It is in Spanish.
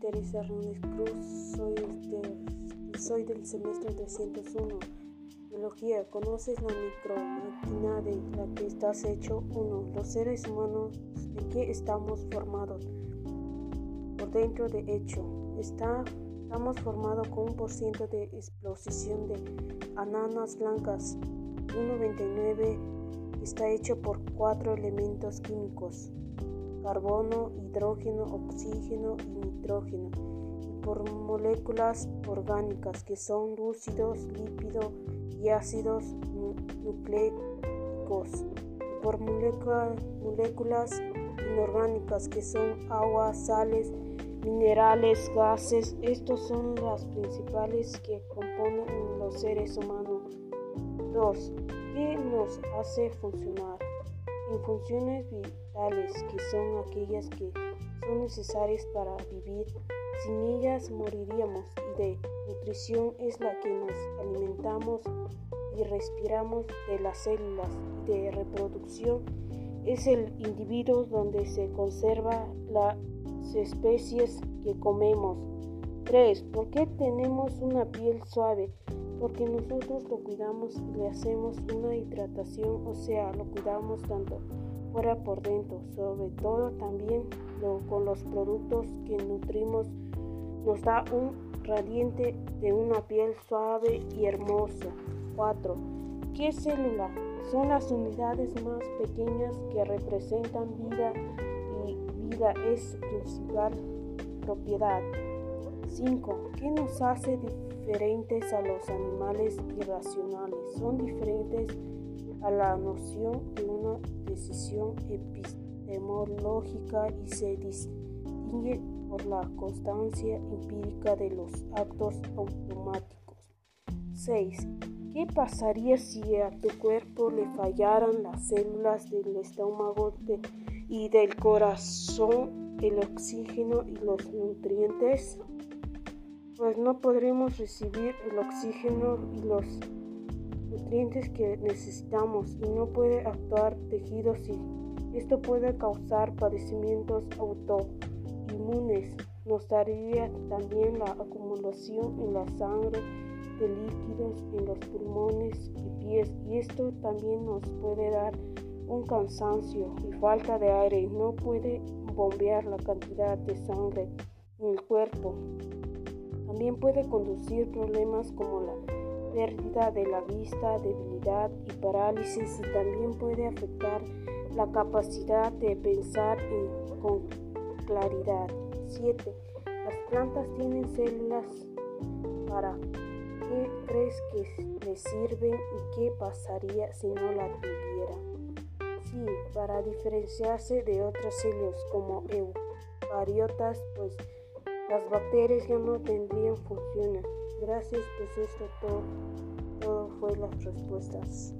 Teresa Hernández Cruz, soy, de, soy del semestre 301. Biología, ¿conoces la micromáquina de la que estás hecho? 1. Los seres humanos, ¿de qué estamos formados? Por dentro de hecho, está, estamos formados con un por ciento de explosión de ananas blancas. 1,99 está hecho por cuatro elementos químicos carbono, hidrógeno, oxígeno y nitrógeno, y por moléculas orgánicas que son lúcidos, lípidos y ácidos nucleicos, y por moléculas inorgánicas que son agua, sales, minerales, gases. Estos son las principales que componen los seres humanos. 2. ¿Qué nos hace funcionar? En funciones vitales, que son aquellas que son necesarias para vivir, sin ellas moriríamos, y de nutrición es la que nos alimentamos y respiramos de las células, y de reproducción es el individuo donde se conserva las especies que comemos. 3. ¿Por qué tenemos una piel suave? Porque nosotros lo cuidamos le hacemos una hidratación, o sea, lo cuidamos tanto fuera por dentro, sobre todo también con los productos que nutrimos, nos da un radiante de una piel suave y hermosa. 4. ¿Qué célula? Son las unidades más pequeñas que representan vida y vida es su principal propiedad. 5. ¿Qué nos hace diferentes a los animales irracionales? Son diferentes a la noción de una decisión epistemológica y se distingue por la constancia empírica de los actos automáticos. 6. ¿Qué pasaría si a tu cuerpo le fallaran las células del estómago y del corazón, el oxígeno y los nutrientes? Pues no podremos recibir el oxígeno y los nutrientes que necesitamos y no puede actuar tejidos y esto puede causar padecimientos autoinmunes. Nos daría también la acumulación en la sangre de líquidos en los pulmones y pies y esto también nos puede dar un cansancio y falta de aire. No puede bombear la cantidad de sangre en el cuerpo. También puede conducir problemas como la pérdida de la vista, debilidad y parálisis y también puede afectar la capacidad de pensar con claridad. 7. Las plantas tienen células para qué crees que les sirven y qué pasaría si no la tuvieran. Sí, para diferenciarse de otras células como eucariotas, pues las bacterias ya no tendrían funciones. Gracias, pues esto todo, todo fue las respuestas.